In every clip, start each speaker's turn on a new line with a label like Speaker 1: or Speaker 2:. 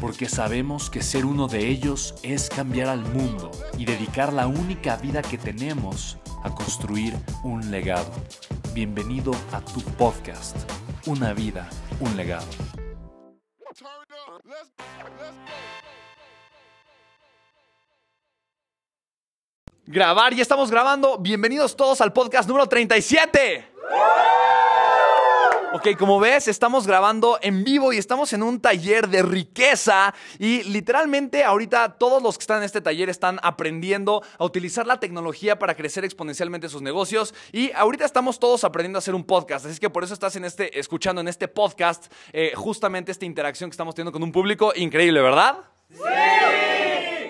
Speaker 1: porque sabemos que ser uno de ellos es cambiar al mundo y dedicar la única vida que tenemos a construir un legado. Bienvenido a tu podcast, Una vida, un legado. Grabar, ya estamos grabando. Bienvenidos todos al podcast número 37. Ok, como ves, estamos grabando en vivo y estamos en un taller de riqueza y literalmente ahorita todos los que están en este taller están aprendiendo a utilizar la tecnología para crecer exponencialmente sus negocios y ahorita estamos todos aprendiendo a hacer un podcast, así que por eso estás en este, escuchando en este podcast eh, justamente esta interacción que estamos teniendo con un público increíble, ¿verdad? Sí.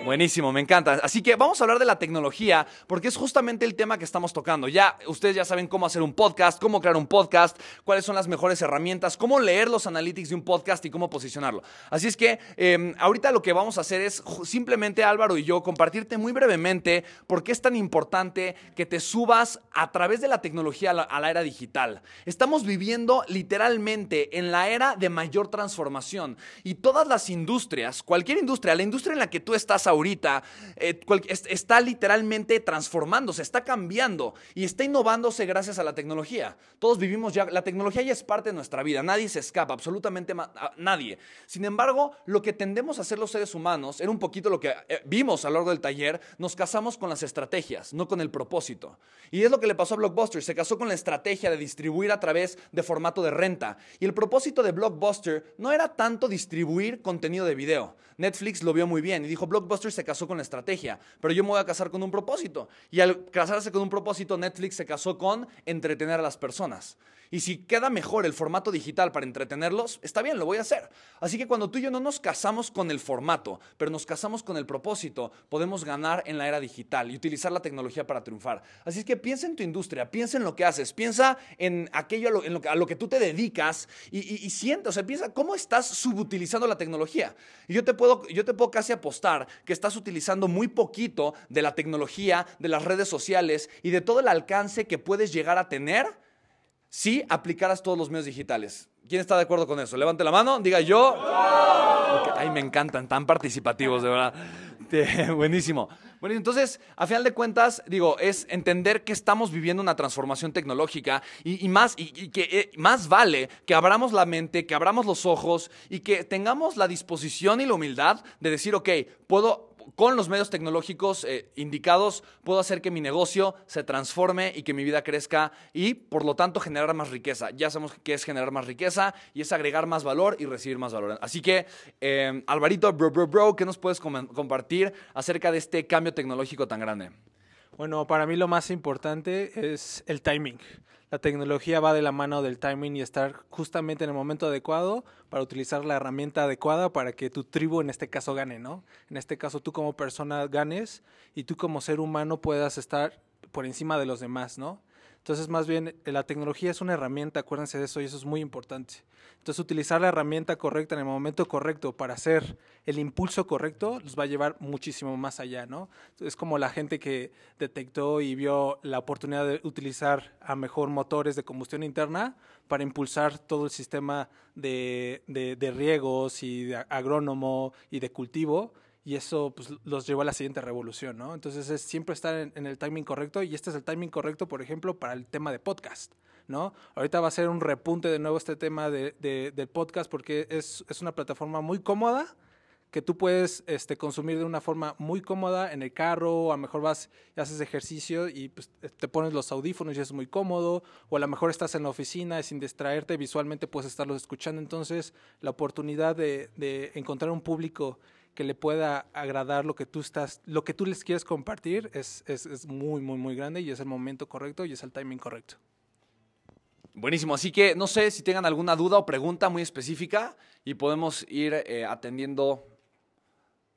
Speaker 1: Buenísimo, me encanta. Así que vamos a hablar de la tecnología porque es justamente el tema que estamos tocando. Ya ustedes ya saben cómo hacer un podcast, cómo crear un podcast, cuáles son las mejores herramientas, cómo leer los analytics de un podcast y cómo posicionarlo. Así es que em, ahorita lo que vamos a hacer es simplemente Álvaro y yo compartirte muy brevemente por qué es tan importante que te subas a través de la tecnología a la, era digital. Estamos viviendo literalmente en la era de mayor transformación y todas las industrias, cualquier industria, la industria en la que tú estás ahora, ahorita eh, está literalmente transformándose, está cambiando y está innovándose gracias a la tecnología. Todos vivimos ya, la tecnología ya es parte de nuestra vida, nadie se escapa, absolutamente nadie. Sin embargo, lo que tendemos a hacer los seres humanos era un poquito lo que eh, vimos a lo largo del taller, nos casamos con las estrategias, no con el propósito. Y es lo que le pasó a Blockbuster, se casó con la estrategia de distribuir a través de formato de renta. Y el propósito de Blockbuster no era tanto distribuir contenido de video. Netflix lo vio muy bien y dijo, Blockbuster se casó con la estrategia, pero yo me voy a casar con un propósito. Y al casarse con un propósito, Netflix se casó con entretener a las personas. Y si queda mejor el formato digital para entretenerlos, está bien, lo voy a hacer. Así que cuando tú y yo no nos casamos con el formato, pero nos casamos con el propósito, podemos ganar en la era digital y utilizar la tecnología para triunfar. Así es que piensa en tu industria, piensa en lo que haces, piensa en aquello a lo, que, tú te dedicas y, y, siente, o sea, piensa cómo estás subutilizando la tecnología. Y yo te, puedo, yo te puedo casi apostar que estás utilizando muy poquito de la tecnología, de las redes sociales y de todo el alcance que puedes llegar a tener si aplicaras todos los medios digitales. ¿Quién está de acuerdo con eso? Levante la mano, diga yo. Ay, me encantan, tan participativos, de verdad. Buenísimo. Bueno, entonces, a final de cuentas, digo, es entender que estamos viviendo una transformación tecnológica y, más, y, que eh, más vale que abramos la mente, que abramos los ojos y que tengamos la disposición y la humildad de decir, ok, puedo con los medios tecnológicos eh, indicados puedo hacer que mi negocio se transforme y que mi vida crezca y por lo tanto generar más riqueza. Ya sabemos que es generar más riqueza y es agregar más valor y recibir más valor. Así que, eh, Alvarito, bro, bro, bro, ¿qué nos puedes compartir acerca de este cambio tecnológico tan grande?
Speaker 2: Bueno, para mí lo más importante es el timing. La tecnología va de la mano del timing y estar justamente en el momento adecuado para utilizar la herramienta adecuada para que tu tribu en este caso gane, ¿no? En este caso tú como persona ganes y tú como ser humano puedas estar por encima de los demás, ¿no? Entonces, más bien, eh, la tecnología es una herramienta, acuérdense de eso, y eso es muy importante. Entonces, utilizar la herramienta correcta en el momento correcto para hacer el impulso correcto los va a llevar muchísimo más allá, ¿no? Es como la gente que detectó y vio la oportunidad de utilizar a mejor motores de combustión interna para impulsar todo el sistema de, de, riegos y de agrónomo y de cultivo y eso pues, los llevó a la siguiente revolución, ¿no? Entonces es siempre estar en, el timing correcto y este es el timing correcto, por ejemplo, para el tema de podcast, ¿no? Ahorita va a ser un repunte de nuevo este tema de, del podcast porque es, es una plataforma muy cómoda, que tú puedes este, consumir de una forma muy cómoda en el carro, a lo mejor vas y haces ejercicio y pues, te pones los audífonos y es muy cómodo, o a lo mejor estás en la oficina y sin distraerte visualmente puedes estarlos escuchando. Entonces, la oportunidad de, de encontrar un público que le pueda agradar lo que tú estás, lo que tú les quieres compartir es, es, es muy, muy, muy grande y es el momento correcto y es el timing correcto.
Speaker 1: Buenísimo, así que no sé si tengan alguna duda o pregunta muy específica y podemos ir eh, atendiendo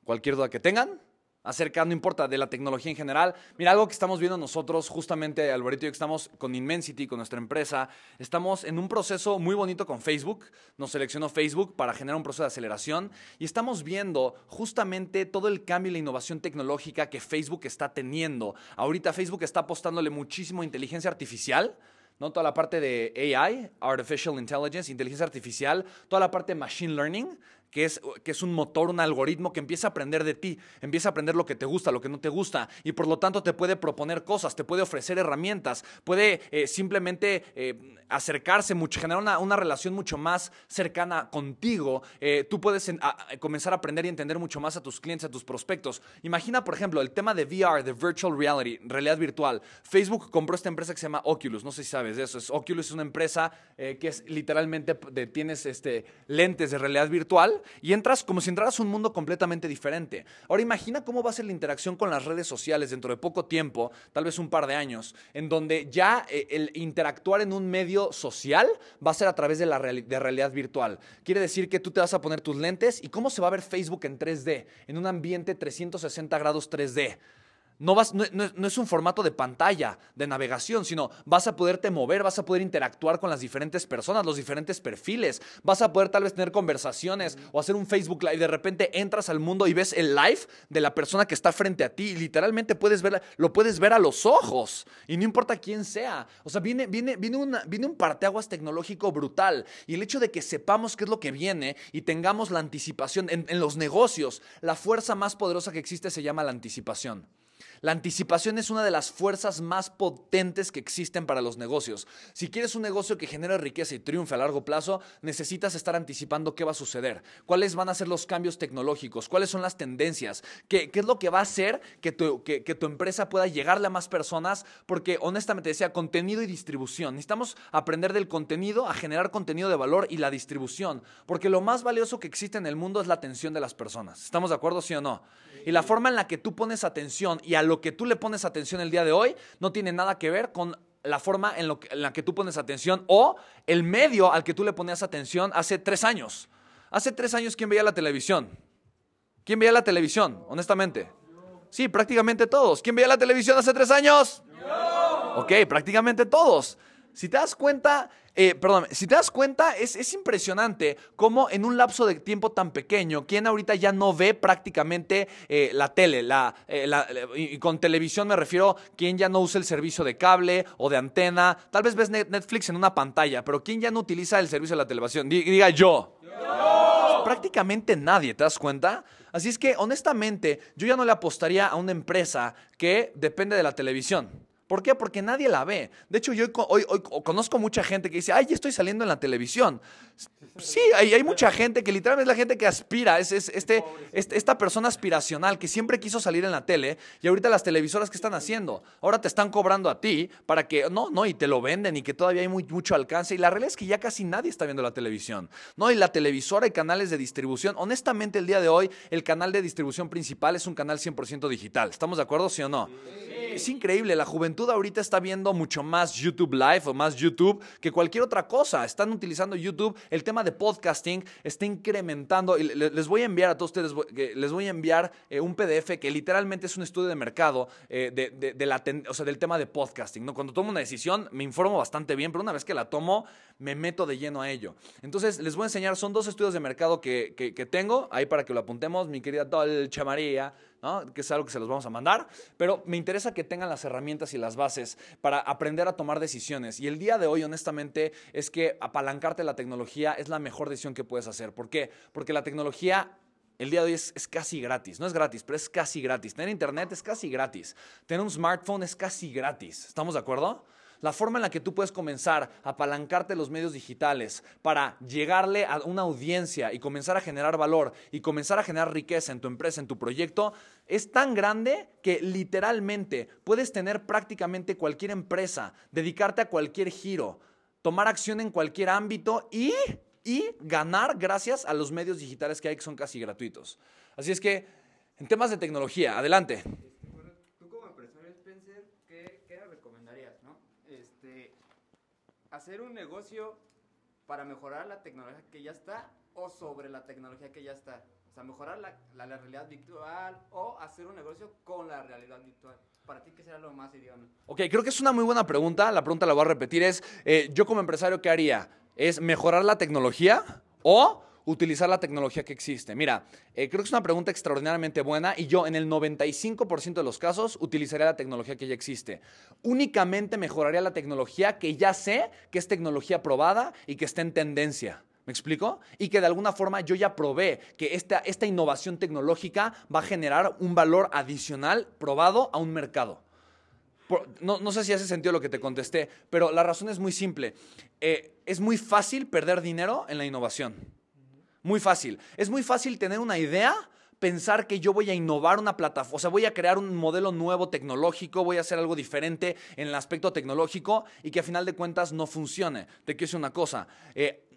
Speaker 1: cualquier duda que tengan acerca, no importa, de la tecnología en general. Mira, algo que estamos viendo nosotros, justamente, Alberto y yo, que estamos con Inmensity, con nuestra empresa, estamos en un proceso muy bonito con Facebook. Nos seleccionó Facebook para generar un proceso de aceleración y estamos viendo justamente todo el cambio y la innovación tecnológica que Facebook está teniendo. Ahorita Facebook está apostándole muchísimo a inteligencia artificial. ¿no? Toda la parte de AI, Artificial Intelligence, inteligencia artificial, toda la parte de Machine Learning, que es, que es un motor, un algoritmo que empieza a aprender de ti, empieza a aprender lo que te gusta, lo que no te gusta, y por lo tanto te puede proponer cosas, te puede ofrecer herramientas, puede eh, simplemente eh, acercarse, mucho, generar una, una, relación mucho más cercana contigo. Eh, tú puedes comenzar a aprender y entender mucho más a tus clientes, a tus prospectos. Imagina, por ejemplo, el tema de VR, de Virtual Reality, realidad virtual. Facebook compró esta empresa que se llama Oculus, no sé si sabes de eso. Es, Oculus es una empresa que es literalmente, de, tienes este, lentes de realidad virtual y entras como si entraras a un mundo completamente diferente. Ahora imagina cómo va a ser la interacción con las redes sociales dentro de poco tiempo, tal vez un par de años, en donde ya eh, el interactuar en un medio social va a ser a través de la de realidad virtual. Quiere decir que tú te vas a poner tus lentes y cómo se va a ver Facebook en 3D, en un ambiente 360 grados 3D. No, vas, no, es un formato de pantalla, de navegación, sino vas a poderte mover, vas a poder interactuar con las diferentes personas, los diferentes perfiles, vas a poder tal vez tener conversaciones o hacer un Facebook Live. De repente entras al mundo y ves el live de la persona que está frente a ti y literalmente puedes ver, lo puedes ver a los ojos y no importa quién sea. O sea, viene, viene, viene, un parteaguas tecnológico brutal y el hecho de que sepamos qué es lo que viene y tengamos la anticipación en los negocios, la fuerza más poderosa que existe se llama la anticipación. La anticipación es una de las fuerzas más potentes que existen para los negocios. Si quieres un negocio que genere riqueza y triunfe a largo plazo, necesitas estar anticipando qué va a suceder, cuáles van a ser los cambios tecnológicos, cuáles son las tendencias, qué, es lo que va a hacer que tu, que, empresa pueda llegarle a más personas, porque honestamente decía contenido y distribución. Necesitamos aprender del contenido a generar contenido de valor y la distribución, porque lo más valioso que existe en el mundo es la atención de las personas. ¿Estamos de acuerdo, sí o no? Y la forma en la que tú pones atención y a que tú le pones atención el día de hoy no tiene nada que ver con la forma en, la que tú pones atención o el medio al que tú le ponías atención hace tres años. Hace tres años, ¿quién veía la televisión? ¿Quién veía la televisión, honestamente? Sí, prácticamente todos. ¿Quién veía la televisión hace tres años? Ok, prácticamente todos. Si te das cuenta, eh, perdón, si te das cuenta, es, impresionante cómo en un lapso de tiempo tan pequeño, quien ahorita ya no ve prácticamente eh, la tele, la, eh, y con televisión me refiero, quien ya no usa el servicio de cable o de antena, tal vez ves Netflix en una pantalla, pero quien ya no utiliza el servicio de la televisión, diga yo. yo. Prácticamente nadie, ¿te das cuenta? Así es que, honestamente, yo ya no le apostaría a una empresa que depende de la televisión. ¿Por qué? Porque nadie la ve. De hecho, yo hoy, conozco mucha gente que dice, ay, ya estoy saliendo en la televisión. Sí, hay, hay mucha gente que literalmente es la gente que aspira, es, este, este, esta persona aspiracional que siempre quiso salir en la tele y ahorita las televisoras que están haciendo, ahora te están cobrando a ti para que, no, no, y te lo venden y que todavía hay muy, mucho alcance. Y la realidad es que ya casi nadie está viendo la televisión, ¿no? Y la televisora y canales de distribución, honestamente el día de hoy el canal de distribución principal es un canal 100% digital. ¿Estamos de acuerdo, sí o no? Es increíble, la juventud ahorita está viendo mucho más YouTube Live o más YouTube que cualquier otra cosa. Están utilizando YouTube. El tema de podcasting está incrementando. Les voy a enviar a todos ustedes, les voy a enviar eh, un PDF que literalmente es un estudio de mercado eh, de, la, o sea, del tema de podcasting. ¿no? Cuando tomo una decisión me informo bastante bien, pero una vez que la tomo me meto de lleno a ello. Entonces les voy a enseñar, son dos estudios de mercado que, que, tengo, ahí para que lo apuntemos, mi querida Dolce María que es algo que se los vamos a mandar, pero me interesa que tengan las herramientas y las bases para aprender a tomar decisiones. Y el día de hoy, honestamente, es que apalancarte la tecnología es la mejor decisión que puedes hacer. ¿Por qué? Porque la tecnología el día de hoy es, es, casi gratis. No es gratis, pero es casi gratis. Tener internet es casi gratis. Tener un smartphone es casi gratis. ¿Estamos de acuerdo? La forma en la que tú puedes comenzar a apalancarte los medios digitales para llegarle a una audiencia y comenzar a generar valor y comenzar a generar riqueza en tu empresa, en tu proyecto, es tan grande que literalmente puedes tener prácticamente cualquier empresa, dedicarte a cualquier giro, tomar acción en cualquier ámbito y, y ganar gracias a los medios digitales que hay que son casi gratuitos. Así es que, en temas de tecnología, adelante.
Speaker 3: Bueno, tú como empresario Spencer, ¿qué, qué le recomendarías, no? Este, hacer un negocio para mejorar la tecnología que ya está o sobre la tecnología que ya está. O sea, mejorar la, la- realidad virtual o hacer un negocio con la realidad virtual. Para ti, ¿qué será lo más idóneo?
Speaker 1: Ok, creo que es una muy buena pregunta. La pregunta la voy a repetir. Es, eh, yo como empresario, ¿qué haría? ¿Es mejorar la tecnología o utilizar la tecnología que existe? Mira, eh, creo que es una pregunta extraordinariamente buena y yo en el 95% de los casos utilizaría la tecnología que ya existe. Únicamente mejoraría la tecnología que ya sé que es tecnología probada y que está en tendencia. ¿Me explico? Y que de alguna forma yo ya probé que esta, esta innovación tecnológica va a generar un valor adicional probado a un mercado. No, no sé si hace sentido lo que te contesté, pero la razón es muy simple. Eh, es muy fácil perder dinero en la innovación. Muy fácil. Es muy fácil tener una idea, pensar que yo voy a innovar una plataforma, o sea, voy a crear un modelo nuevo tecnológico, voy a hacer algo diferente en el aspecto tecnológico y que a final de cuentas no funcione. Te quiero decir una cosa. eh,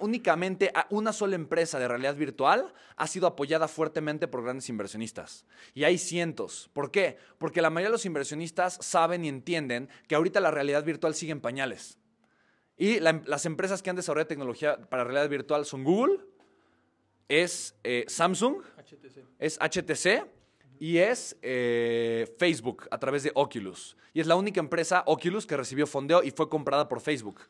Speaker 1: únicamente una sola empresa de realidad virtual ha sido apoyada fuertemente por grandes inversionistas. Y hay cientos. ¿Por qué? Porque la mayoría de los inversionistas saben y entienden que ahorita la realidad virtual sigue en pañales. Y la- las empresas que han desarrollado tecnología para realidad virtual son Google, es eh, Samsung,
Speaker 2: HTC.
Speaker 1: es HTC y es eh, Facebook a través de Oculus. Y es la única empresa, Oculus, que recibió fondeo y fue comprada por Facebook.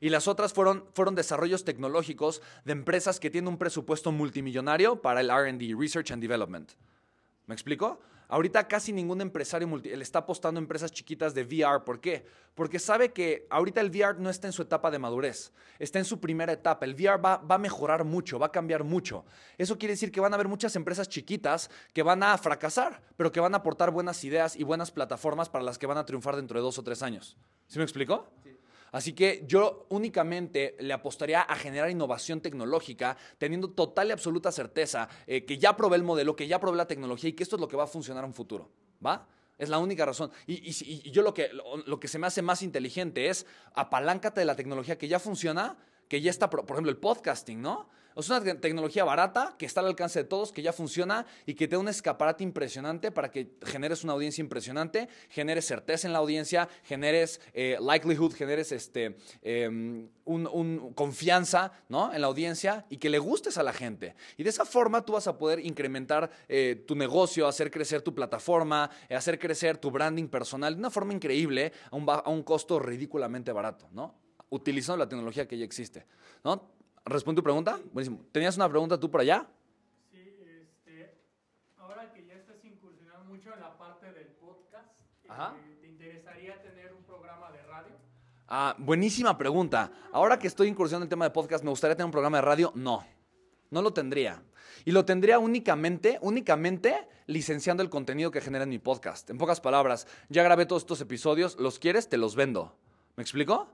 Speaker 1: Y las otras fueron, fueron desarrollos tecnológicos de empresas que tienen un presupuesto multimillonario para el RD, Research and Development. ¿Me explico? Ahorita casi ningún empresario multi- le está apostando a empresas chiquitas de VR. ¿Por qué? Porque sabe que ahorita el VR no está en su etapa de madurez, está en su primera etapa. El VR va, va a mejorar mucho, va a cambiar mucho. Eso quiere decir que van a haber muchas empresas chiquitas que van a fracasar, pero que van a aportar buenas ideas y buenas plataformas para las que van a triunfar dentro de dos o tres años. ¿Sí me explico? Así que yo únicamente le apostaría a generar innovación tecnológica, teniendo total y absoluta certeza eh, que ya probé el modelo, que ya probé la tecnología y que esto es lo que va a funcionar en un futuro. ¿Va? Es la única razón. Y, yo lo que, lo, lo que se me hace más inteligente es apaláncate de la tecnología que ya funciona, que ya está, por ejemplo, el podcasting, ¿no? Es una te- tecnología barata que está al alcance de todos, que ya funciona y que te da un escaparate impresionante para que generes una audiencia impresionante, generes certeza en la audiencia, generes eh, likelihood, generes este, em, un, confianza ¿no? en la audiencia y que le gustes a la gente. Y de esa forma tú vas a poder incrementar eh, tu negocio, hacer crecer tu plataforma, hacer crecer tu branding personal de una forma increíble a un, a un costo ridículamente barato, ¿no? utilizando la tecnología que ya existe. ¿no? ¿Responde tu pregunta? Buenísimo. ¿Tenías una pregunta tú por allá?
Speaker 4: Sí, este, ahora que ya estás incursionando mucho en la parte del podcast, eh,
Speaker 1: Ajá.
Speaker 4: ¿te interesaría tener un programa de radio?
Speaker 1: Ah, buenísima pregunta. Ahora que estoy incursionando en el tema de podcast, ¿me gustaría tener un programa de radio? No, no lo tendría. Y lo tendría únicamente, únicamente licenciando el contenido que genera en mi podcast. En pocas palabras, ya grabé todos estos episodios, ¿los quieres? Te los vendo. ¿Me explico?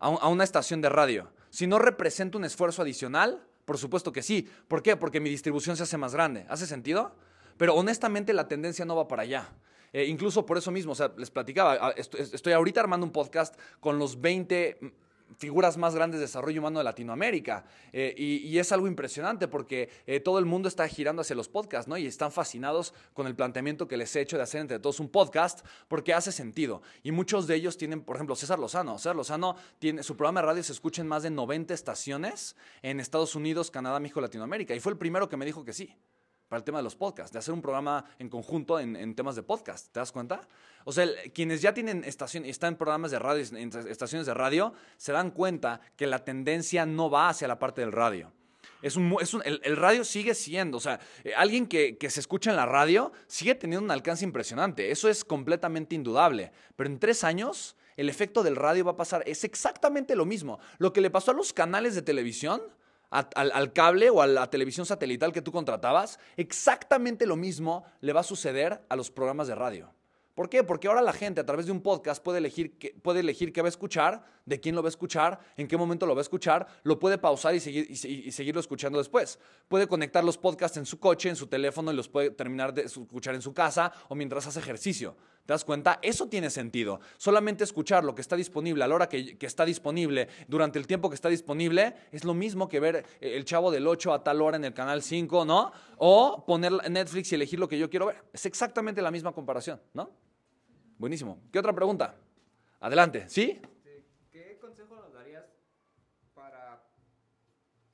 Speaker 1: A, un- a una estación de radio. Si no representa un esfuerzo adicional, por supuesto que sí. ¿Por qué? Porque mi distribución se hace más grande. ¿Hace sentido? Pero honestamente la tendencia no va para allá. Eh, incluso por eso mismo, o sea, les platicaba, a- est- estoy ahorita armando un podcast con los 20 figuras más grandes de desarrollo humano de Latinoamérica. Eh, y, es algo impresionante porque eh, todo el mundo está girando hacia los podcasts, ¿no? Y están fascinados con el planteamiento que les he hecho de hacer entre todos un podcast porque hace sentido. Y muchos de ellos tienen, por ejemplo, César Lozano. César Lozano tiene su programa de radio se escucha en más de 90 estaciones en Estados Unidos, Canadá, México, Latinoamérica. Y fue el primero que me dijo que sí para el tema de los podcasts, de hacer un programa en conjunto en, temas de podcast. ¿Te das cuenta? O sea, el- quienes ya tienen estación, están en programas de radio, en estaciones de radio, se dan cuenta que la tendencia no va hacia la parte del radio. Es un, es un- el, el radio sigue siendo, o sea, eh, alguien que, que se escucha en la radio sigue teniendo un alcance impresionante. Eso es completamente indudable. Pero en tres años, el efecto del radio va a pasar. Es exactamente lo mismo. Lo que le pasó a los canales de televisión, al, al cable o a la televisión satelital que tú contratabas, exactamente lo mismo le va a suceder a los programas de radio. ¿Por qué? Porque ahora la gente a través de un podcast puede elegir, qué, puede elegir qué va a escuchar, de quién lo va a escuchar, en qué momento lo va a escuchar, lo puede pausar y, seguir, y seguirlo escuchando después. Puede conectar los podcasts en su coche, en su teléfono y los puede terminar de escuchar en su casa o mientras hace ejercicio. ¿Te das cuenta? Eso tiene sentido. Solamente escuchar lo que está disponible a la hora que, está disponible, durante el tiempo que está disponible, es lo mismo que ver eh, el chavo del 8 a tal hora en el canal 5, ¿no? O poner Netflix y elegir lo que yo quiero ver. Es exactamente la misma comparación, ¿no? Buenísimo. ¿Qué otra pregunta? Adelante. ¿Sí?
Speaker 3: ¿Qué consejo nos darías para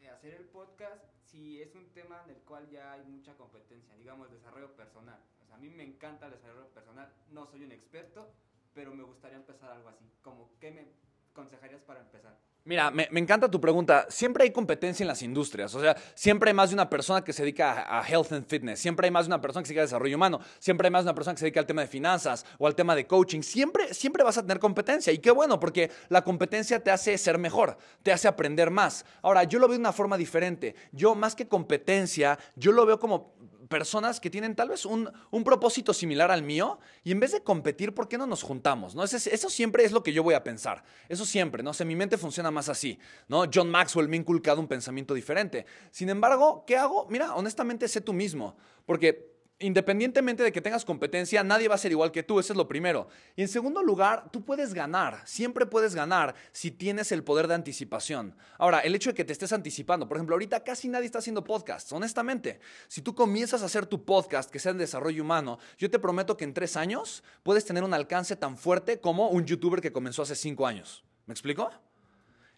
Speaker 3: eh, hacer el podcast si es un tema en el cual ya hay mucha competencia, digamos desarrollo personal? A mí me encanta el desarrollo personal, no soy un experto, pero me gustaría empezar algo así. Como, ¿qué me aconsejarías para empezar?
Speaker 1: Mira, me, encanta tu pregunta. Siempre hay competencia en las industrias. O sea, siempre hay más de una persona que se dedica a, a, health and fitness. Siempre hay más de una persona que se dedica a desarrollo humano. Siempre hay más de una persona que se dedica al tema de finanzas o al tema de coaching. Siempre, siempre vas a tener competencia. Y qué bueno, porque la competencia te hace ser mejor, te hace aprender más. Ahora, yo lo veo de una forma diferente. Yo, más que competencia, yo lo veo como personas que tienen tal vez un, un, propósito similar al mío y en vez de competir, ¿por qué no nos juntamos? ¿no? Eso, eso, siempre es lo que yo voy a pensar. Eso siempre, ¿no? O sea, mi mente funciona más así, ¿no? John Maxwell me ha inculcado un pensamiento diferente. Sin embargo, ¿qué hago? Mira, honestamente, sé tú mismo. Porque independientemente de que tengas competencia, nadie va a ser igual que tú, eso es lo primero. Y en segundo lugar, tú puedes ganar, siempre puedes ganar si tienes el poder de anticipación. Ahora, el hecho de que te estés anticipando, por ejemplo, ahorita casi nadie está haciendo podcasts, honestamente. Si tú comienzas a hacer tu podcast que sea en desarrollo humano, yo te prometo que en tres años puedes tener un alcance tan fuerte como un youtuber que comenzó hace cinco años. ¿Me explico?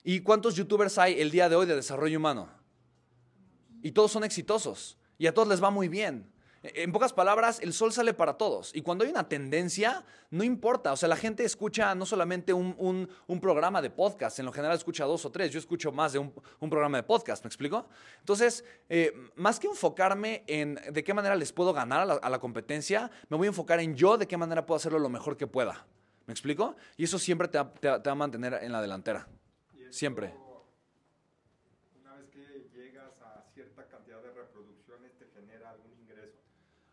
Speaker 1: ¿Y cuántos youtubers hay el día de hoy de desarrollo humano? Y todos son exitosos. Y a todos les va muy bien. En pocas palabras, el sol sale para todos. Y cuando hay una tendencia, no importa. O sea, la gente escucha no solamente un, un, programa de podcast, en lo general escucha dos o tres. Yo escucho más de un, programa de podcast, ¿me explico? Entonces, eh, más que enfocarme en de qué manera les puedo ganar a la, competencia, me voy a enfocar en yo de qué manera puedo hacerlo lo mejor que pueda. ¿Me explico? Y eso siempre te, te va a mantener en la delantera. Siempre.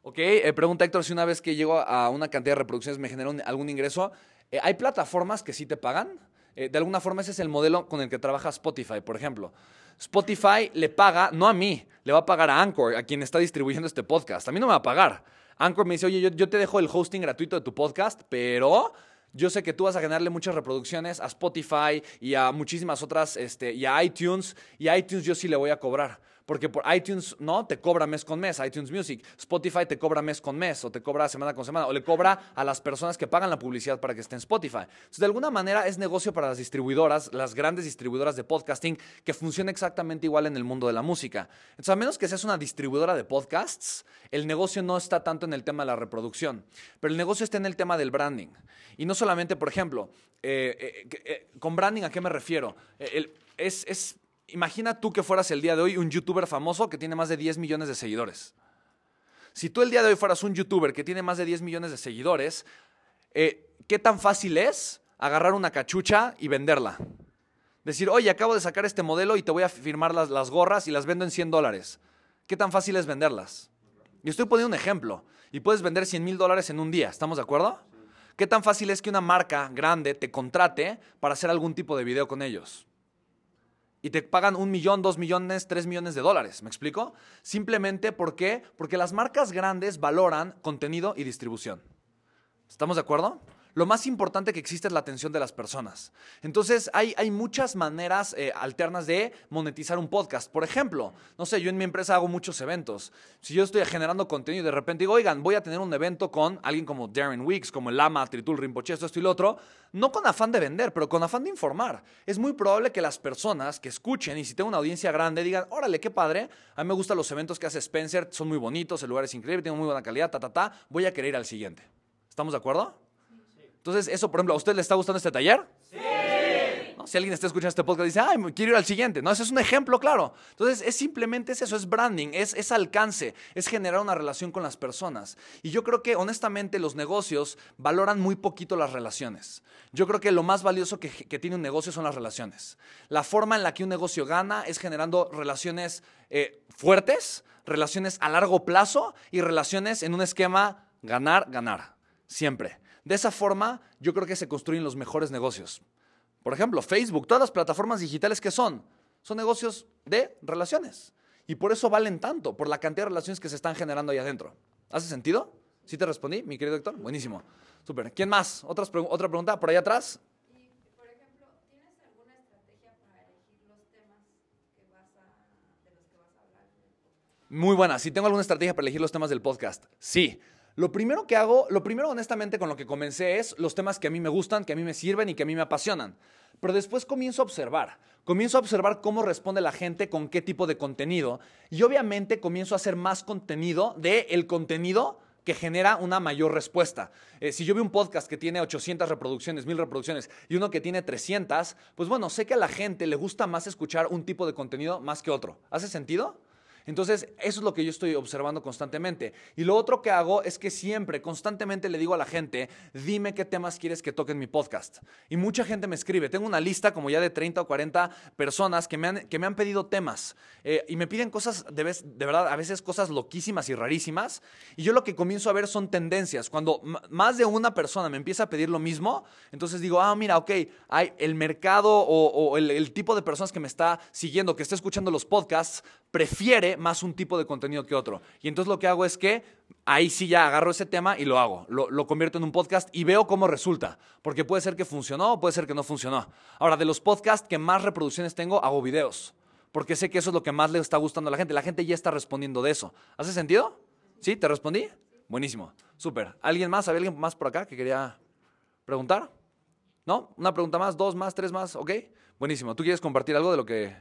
Speaker 1: Ok, eh, pregunta Héctor si una vez que llego a una cantidad de reproducciones me genera algún ingreso. Eh, ¿Hay plataformas que sí te pagan? Eh, de alguna forma ese es el modelo con el que trabaja Spotify, por ejemplo. Spotify le paga, no a mí, le va a pagar a Anchor, a quien está distribuyendo este podcast. A mí no me va a pagar. Anchor me dice, oye, yo, te dejo el hosting gratuito de tu podcast, pero yo sé que tú vas a generarle muchas reproducciones a Spotify y a muchísimas otras, este, y a iTunes, y a iTunes yo sí le voy a cobrar. Porque por iTunes no te cobra mes con mes, iTunes Music. Spotify te cobra mes con mes, o te cobra semana con semana, o le cobra a las personas que pagan la publicidad para que esté en Spotify. Entonces, de alguna manera es negocio para las distribuidoras, las grandes distribuidoras de podcasting, que funciona exactamente igual en el mundo de la música. Entonces, a menos que seas una distribuidora de podcasts, el negocio no está tanto en el tema de la reproducción, pero el negocio está en el tema del branding. Y no solamente, por ejemplo, eh, eh, eh, con branding, ¿a qué me refiero? Es, es Imagina tú que fueras el día de hoy un youtuber famoso que tiene más de 10 millones de seguidores. Si tú el día de hoy fueras un youtuber que tiene más de 10 millones de seguidores, eh, ¿qué tan fácil es agarrar una cachucha y venderla? Decir, oye, acabo de sacar este modelo y te voy a firmar las, las gorras y las vendo en 100 dólares. ¿Qué tan fácil es venderlas? Yo estoy poniendo un ejemplo. Y puedes vender 100 mil dólares en un día. ¿Estamos de acuerdo? ¿Qué tan fácil es que una marca grande te contrate para hacer algún tipo de video con ellos? Y te pagan un millón, dos millones, tres millones de dólares. ¿Me explico? Simplemente ¿por? Porque las marcas grandes valoran contenido y distribución. ¿Estamos de acuerdo? Lo más importante que existe es la atención de las personas. Entonces, hay, hay muchas maneras eh, alternas de monetizar un podcast. Por ejemplo, no sé, yo en mi empresa hago muchos eventos. Si yo estoy generando contenido y de repente digo, oigan, voy a tener un evento con alguien como Darren Weeks, como el Lama, Tritul, Rinpoche, esto, esto y lo otro, no con afán de vender, pero con afán de informar. Es muy probable que las personas que escuchen y si tengo una audiencia grande digan, órale, qué padre, a mí me gustan los eventos que hace Spencer, son muy bonitos, el lugar es increíble, tiene muy buena calidad, ta, ta, ta, voy a querer ir al siguiente. ¿Estamos de acuerdo? Entonces, eso, por ejemplo, ¿a usted le está gustando este taller?
Speaker 5: Sí.
Speaker 1: Si alguien está escuchando este podcast dice, ay, quiero ir al siguiente. No, ese es un ejemplo, claro. Entonces, es simplemente es eso, es branding, es, es alcance, es generar una relación con las personas. Y yo creo que, honestamente, los negocios valoran muy poquito las relaciones. Yo creo que lo más valioso que, que tiene un negocio son las relaciones. La forma en la que un negocio gana es generando relaciones eh, fuertes, relaciones a largo plazo y relaciones en un esquema ganar, ganar. Siempre. De esa forma, yo creo que se construyen los mejores negocios. Por ejemplo, Facebook, todas las plataformas digitales que son, son negocios de relaciones. Y por eso valen tanto, por la cantidad de relaciones que se están generando ahí adentro. ¿Hace sentido? ¿Sí te respondí, mi querido Héctor? Buenísimo. Súper. ¿Quién más? ¿Otras ¿Otra pregunta? ¿Por allá atrás? Muy buena. Si tengo alguna estrategia para elegir los temas del podcast. Sí. Lo primero que hago, lo primero honestamente con lo que comencé es los temas que a mí me gustan, que a mí me sirven y que a mí me apasionan. Pero después comienzo a observar. Comienzo a observar cómo responde la gente con qué tipo de contenido. Y obviamente comienzo a hacer más contenido de el contenido que genera una mayor respuesta. Eh, si yo veo un podcast que tiene 800 reproducciones, 1000 reproducciones y uno que tiene 300, pues bueno, sé que a la gente le gusta más escuchar un tipo de contenido más que otro. ¿Hace sentido? Entonces, eso es lo que yo estoy observando constantemente. Y lo otro que hago es que siempre, constantemente le digo a la gente, dime qué temas quieres que toque en mi podcast. Y mucha gente me escribe. Tengo una lista como ya de 30 o 40 personas que me han, que me han pedido temas. Eh, y me piden cosas, de, vez- de verdad, a veces cosas loquísimas y rarísimas. Y yo lo que comienzo a ver son tendencias. Cuando más de una persona me empieza a pedir lo mismo, entonces digo, ah, mira, ok, hay el mercado o, o el, el tipo de personas que me está siguiendo, que está escuchando los podcasts, prefiere más un tipo de contenido que otro. Y entonces lo que hago es que ahí sí ya agarro ese tema y lo hago. Lo, lo convierto en un podcast y veo cómo resulta. Porque puede ser que funcionó o puede ser que no funcionó. Ahora, de los podcasts que más reproducciones tengo, hago videos. Porque sé que eso es lo que más le está gustando a la gente. La gente ya está respondiendo de eso. ¿Hace sentido? ¿Sí? ¿Te respondí? Buenísimo. Súper. ¿Alguien más? ¿Había alguien más por acá que quería preguntar? ¿No? ¿Una pregunta más? ¿Dos más? ¿Tres más? ¿Ok? Buenísimo. ¿Tú quieres compartir algo de lo que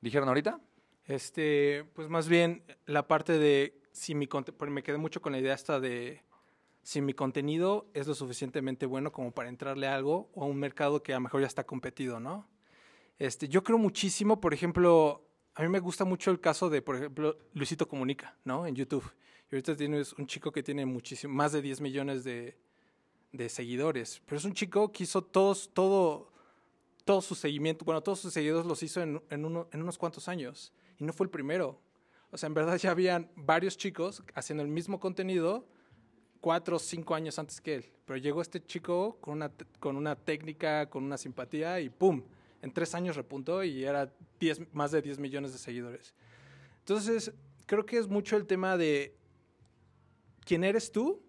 Speaker 1: dijeron ahorita?
Speaker 2: Este, pues más bien la parte de si mi me quedé mucho con la idea esta de si mi contenido es lo suficientemente bueno como para entrarle a algo o a un mercado que a lo mejor ya está competido, ¿no? Este, yo creo muchísimo, por ejemplo, a mí me gusta mucho el caso de, por ejemplo, Luisito Comunica, ¿no? En YouTube. Y ahorita tienes un chico que tiene muchísimo, más de 10 millones de, de seguidores. Pero es un chico que hizo todos, todo, todo su seguimiento, bueno, todos sus seguidores los hizo en, en, uno- en unos cuantos años. Y no fue el primero. O sea, en verdad ya habían varios chicos haciendo el mismo contenido cuatro o cinco años antes que él. Pero llegó este chico con una, con una técnica, con una simpatía y ¡pum! En tres años repuntó y era 10 más de 10 millones de seguidores. Entonces, creo que es mucho el tema de quién eres tú.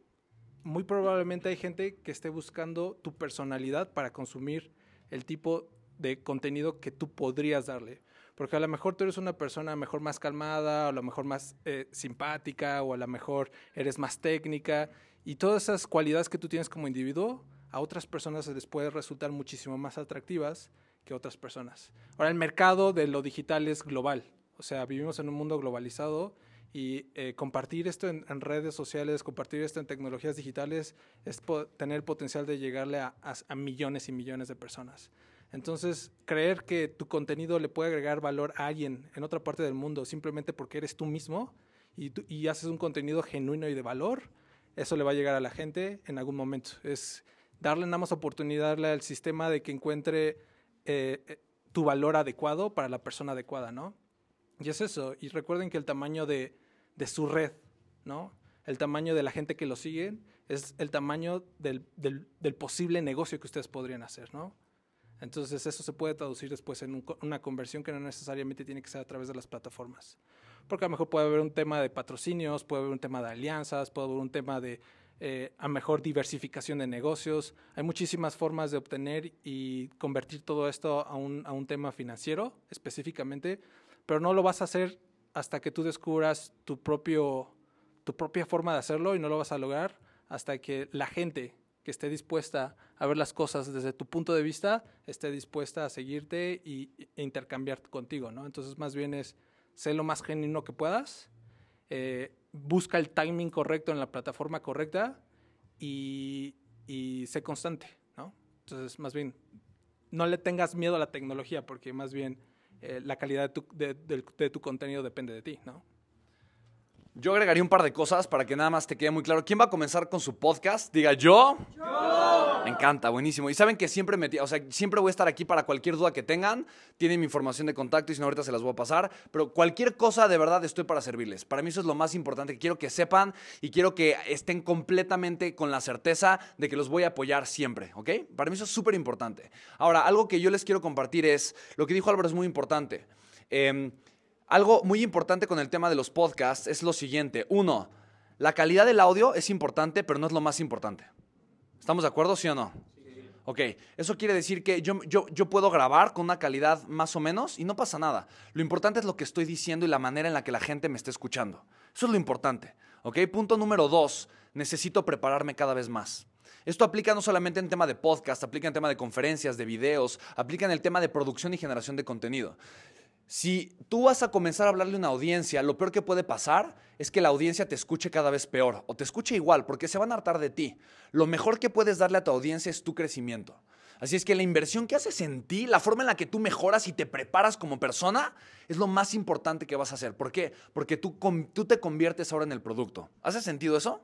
Speaker 2: Muy probablemente hay gente que esté buscando tu personalidad para consumir el tipo de contenido que tú podrías darle. Porque a lo mejor tú eres una persona mejor más calmada, o a lo mejor más eh, simpática, o a lo mejor eres más técnica. Y todas esas cualidades que tú tienes como individuo, a otras personas les puede resultar muchísimo más atractivas que otras personas. Ahora, el mercado de lo digital es global. O sea, vivimos en un mundo globalizado y eh, compartir esto en, redes sociales, compartir esto en tecnologías digitales, es tener el potencial de llegarle a millones y millones de personas. Entonces, creer que tu contenido le puede agregar valor a alguien en otra parte del mundo simplemente porque eres tú mismo y, haces un contenido genuino y de valor, eso le va a llegar a la gente en algún momento. Es darle nada más oportunidad al sistema de que encuentre eh, eh, tu valor adecuado para la persona adecuada, ¿no? Y es eso. Y recuerden que el tamaño de, de su red, ¿no? El tamaño de la gente que lo sigue es el tamaño del- del posible negocio que ustedes podrían hacer, ¿no? Entonces eso se puede traducir después en una conversión que no necesariamente tiene que ser a través de las plataformas. Porque a lo mejor puede haber un tema de patrocinios, puede haber un tema de alianzas, puede haber un tema de eh, a mejor diversificación de negocios. Hay muchísimas formas de obtener y convertir todo esto a un, a un tema financiero específicamente, pero no lo vas a hacer hasta que tú descubras tu, propio, tu propia forma de hacerlo y no lo vas a lograr hasta que la gente que esté dispuesta a ver las cosas desde tu punto de vista esté dispuesta a seguirte y, e intercambiar contigo, ¿no? Entonces más bien es sé lo más genuino que puedas, eh, busca el timing correcto en la plataforma correcta y, y sé constante, ¿no? Entonces más bien no le tengas miedo a la tecnología porque más bien eh, la calidad de tu, de- tu contenido depende de ti, ¿no?
Speaker 1: Yo agregaría un par de cosas para que nada más te quede muy claro. ¿Quién va a comenzar con su podcast? Diga yo. Yo. Me encanta, buenísimo. Y saben que siempre me, o sea, siempre voy a estar aquí para cualquier duda que tengan. Tienen mi información de contacto y si no ahorita se las voy a pasar. Pero cualquier cosa de verdad estoy para servirles. Para mí eso es lo más importante. Quiero que sepan y quiero que estén completamente con la certeza de que los voy a apoyar siempre, ¿ok? Para mí eso es súper importante. Ahora, algo que yo les quiero compartir es, lo que dijo Álvaro es muy importante. Em, algo muy importante con el tema de los podcasts es lo siguiente. Uno, la calidad del audio es importante, pero no es lo más importante. ¿Estamos de acuerdo, sí o no? Ok, eso quiere decir que yo, yo, yo, puedo grabar con una calidad más o menos y no pasa nada. Lo importante es lo que estoy diciendo y la manera en la que la gente me está escuchando. Eso es lo importante. Ok, punto número dos, necesito prepararme cada vez más. Esto aplica no solamente en tema de podcast, aplica en tema de conferencias, de videos, aplica en el tema de producción y generación de contenido. Si tú vas a comenzar a hablarle a una audiencia, lo peor que puede pasar es que la audiencia te escuche cada vez peor o te escuche igual porque se van a hartar de ti. Lo mejor que puedes darle a tu audiencia es tu crecimiento. Así es que la inversión que haces en ti, la forma en la que tú mejoras y te preparas como persona, es lo más importante que vas a hacer. ¿Por qué? Porque tú, tú te conviertes ahora en el producto. ¿Hace sentido eso?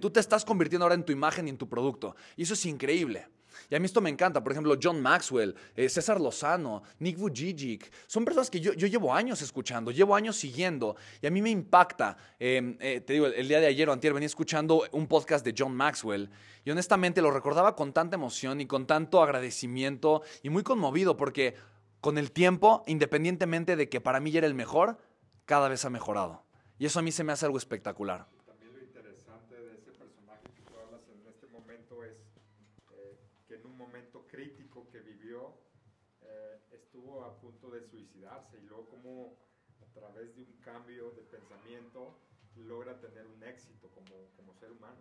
Speaker 1: Tú te estás convirtiendo ahora en tu imagen y en tu producto. Y eso es increíble. Y a mí esto me encanta. Por ejemplo, John Maxwell, eh, César Lozano, Nick Vujicic. Son personas que yo, llevo años escuchando, llevo años siguiendo. Y a mí me impacta. Em, eh, te digo, el, día de ayer o antier venía escuchando un podcast de John Maxwell. Y honestamente lo recordaba con tanta emoción y con tanto agradecimiento y muy conmovido porque con el tiempo, independientemente de que para mí ya era el mejor, cada vez ha mejorado. Y eso a mí se me hace algo espectacular.
Speaker 6: De un cambio de pensamiento logra tener un éxito como, como ser humano.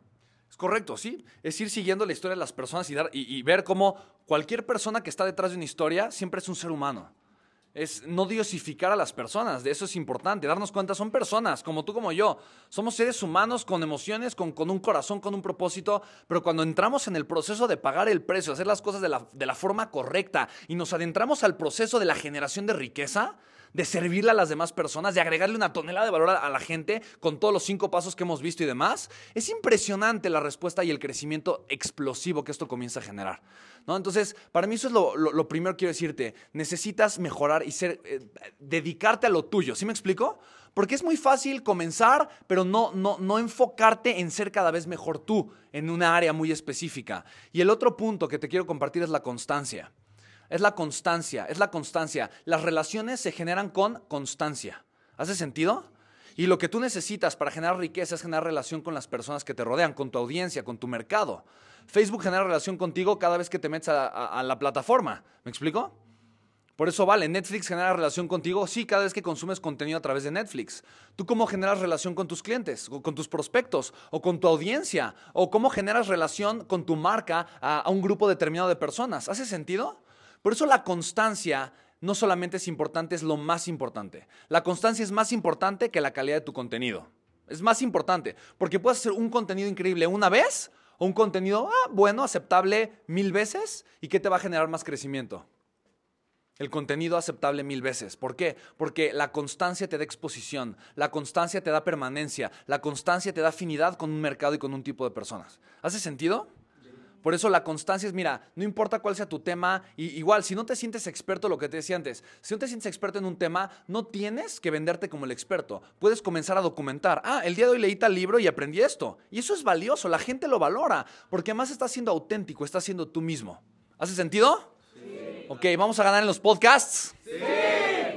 Speaker 1: Es correcto, sí. Es ir siguiendo la historia de las personas y, dar, y, ver cómo cualquier persona que está detrás de una historia siempre es un ser humano es no diosificar a las personas, de eso es importante, darnos cuenta, son personas como tú, como yo, somos seres humanos con emociones, con, con un corazón, con un propósito, pero cuando entramos en el proceso de pagar el precio, hacer las cosas de la, de la forma correcta y nos adentramos al proceso de la generación de riqueza, de servirle a las demás personas, de agregarle una tonelada de valor a la gente con todos los cinco pasos que hemos visto y demás, es impresionante la respuesta y el crecimiento explosivo que esto comienza a generar. ¿no? Entonces, para mí eso es lo, primero que quiero decirte. Necesitas mejorar y ser, eh, dedicarte a lo tuyo. ¿Sí me explico? Porque es muy fácil comenzar, pero no, no, no enfocarte en ser cada vez mejor tú en una área muy específica. Y el otro punto que te quiero compartir es la constancia. Es la constancia, es la constancia. Las relaciones se generan con constancia. ¿Hace sentido? Y lo que tú necesitas para generar riqueza es generar relación con las personas que te rodean, con tu audiencia, con tu mercado. Facebook genera relación contigo cada vez que te metes a, la plataforma. ¿Me explico? Por eso vale, Netflix genera relación contigo, sí, cada vez que consumes contenido a través de Netflix. ¿Tú cómo generas relación con tus clientes, con tus prospectos, o con tu audiencia? ¿O cómo generas relación con tu marca a un grupo determinado de personas? ¿Hace sentido? Por eso la constancia no solamente es importante, es lo más importante. La constancia es más importante que la calidad de tu contenido. Es más importante, porque puedes hacer un contenido increíble una vez o un contenido ah, bueno, aceptable mil veces y que te va a generar más crecimiento. El contenido aceptable mil veces. ¿Por qué? Porque la constancia te da exposición, la constancia te da permanencia, la constancia te da afinidad con un mercado y con un tipo de personas. ¿Hace sentido? Por eso la constancia es, mira, no importa cuál sea tu tema, y igual, si no te sientes experto, lo que te decía antes, si no te sientes experto en un tema, no tienes que venderte como el experto. Puedes comenzar a documentar. Ah, el día de hoy leí tal libro y aprendí esto. Y eso es valioso, la gente lo valora, porque además estás siendo auténtico, estás siendo tú mismo. ¿Hace sentido? Sí. Ok, ¿vamos a ganar en los podcasts? Sí.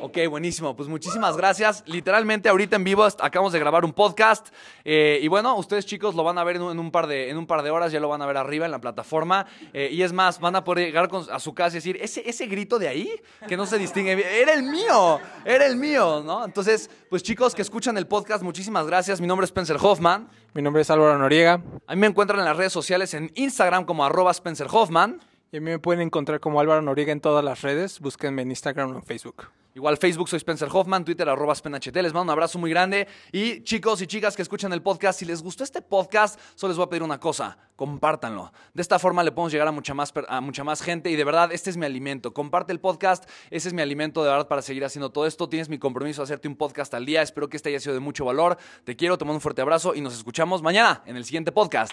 Speaker 1: Ok, buenísimo. Pues muchísimas gracias. Literalmente ahorita en vivo acabamos de grabar un podcast. Eh, y bueno, ustedes chicos lo van a ver en un, par, de, en un par de horas, ya lo van a ver arriba en la plataforma. Eh, y es más, van a poder llegar a su casa y decir, ese, ese grito de ahí, que no se distingue, era el mío, era el mío, ¿no? Entonces, pues chicos que escuchan el podcast, muchísimas gracias. Mi nombre es Spencer Hoffman.
Speaker 2: Mi nombre es Álvaro Noriega.
Speaker 1: A mí me encuentran en las redes sociales en Instagram como arroba Spencer Hoffman.
Speaker 2: Y a mí me pueden encontrar como Álvaro Noriega en todas las redes. Búsquenme en Instagram o en Facebook.
Speaker 1: Igual Facebook soy Spencer Hoffman, Twitter arroba SpenHT. Les mando un abrazo muy grande. Y chicos y chicas que escuchan el podcast, si les gustó este podcast, solo les voy a pedir una cosa, compártanlo. De esta forma le podemos llegar a mucha más, a mucha más gente y de verdad este es mi alimento. Comparte el podcast, ese es mi alimento de verdad para seguir haciendo todo esto. Tienes mi compromiso de hacerte un podcast al día. Espero que este haya sido de mucho valor. Te quiero, te mando un fuerte abrazo y nos escuchamos mañana en el siguiente podcast.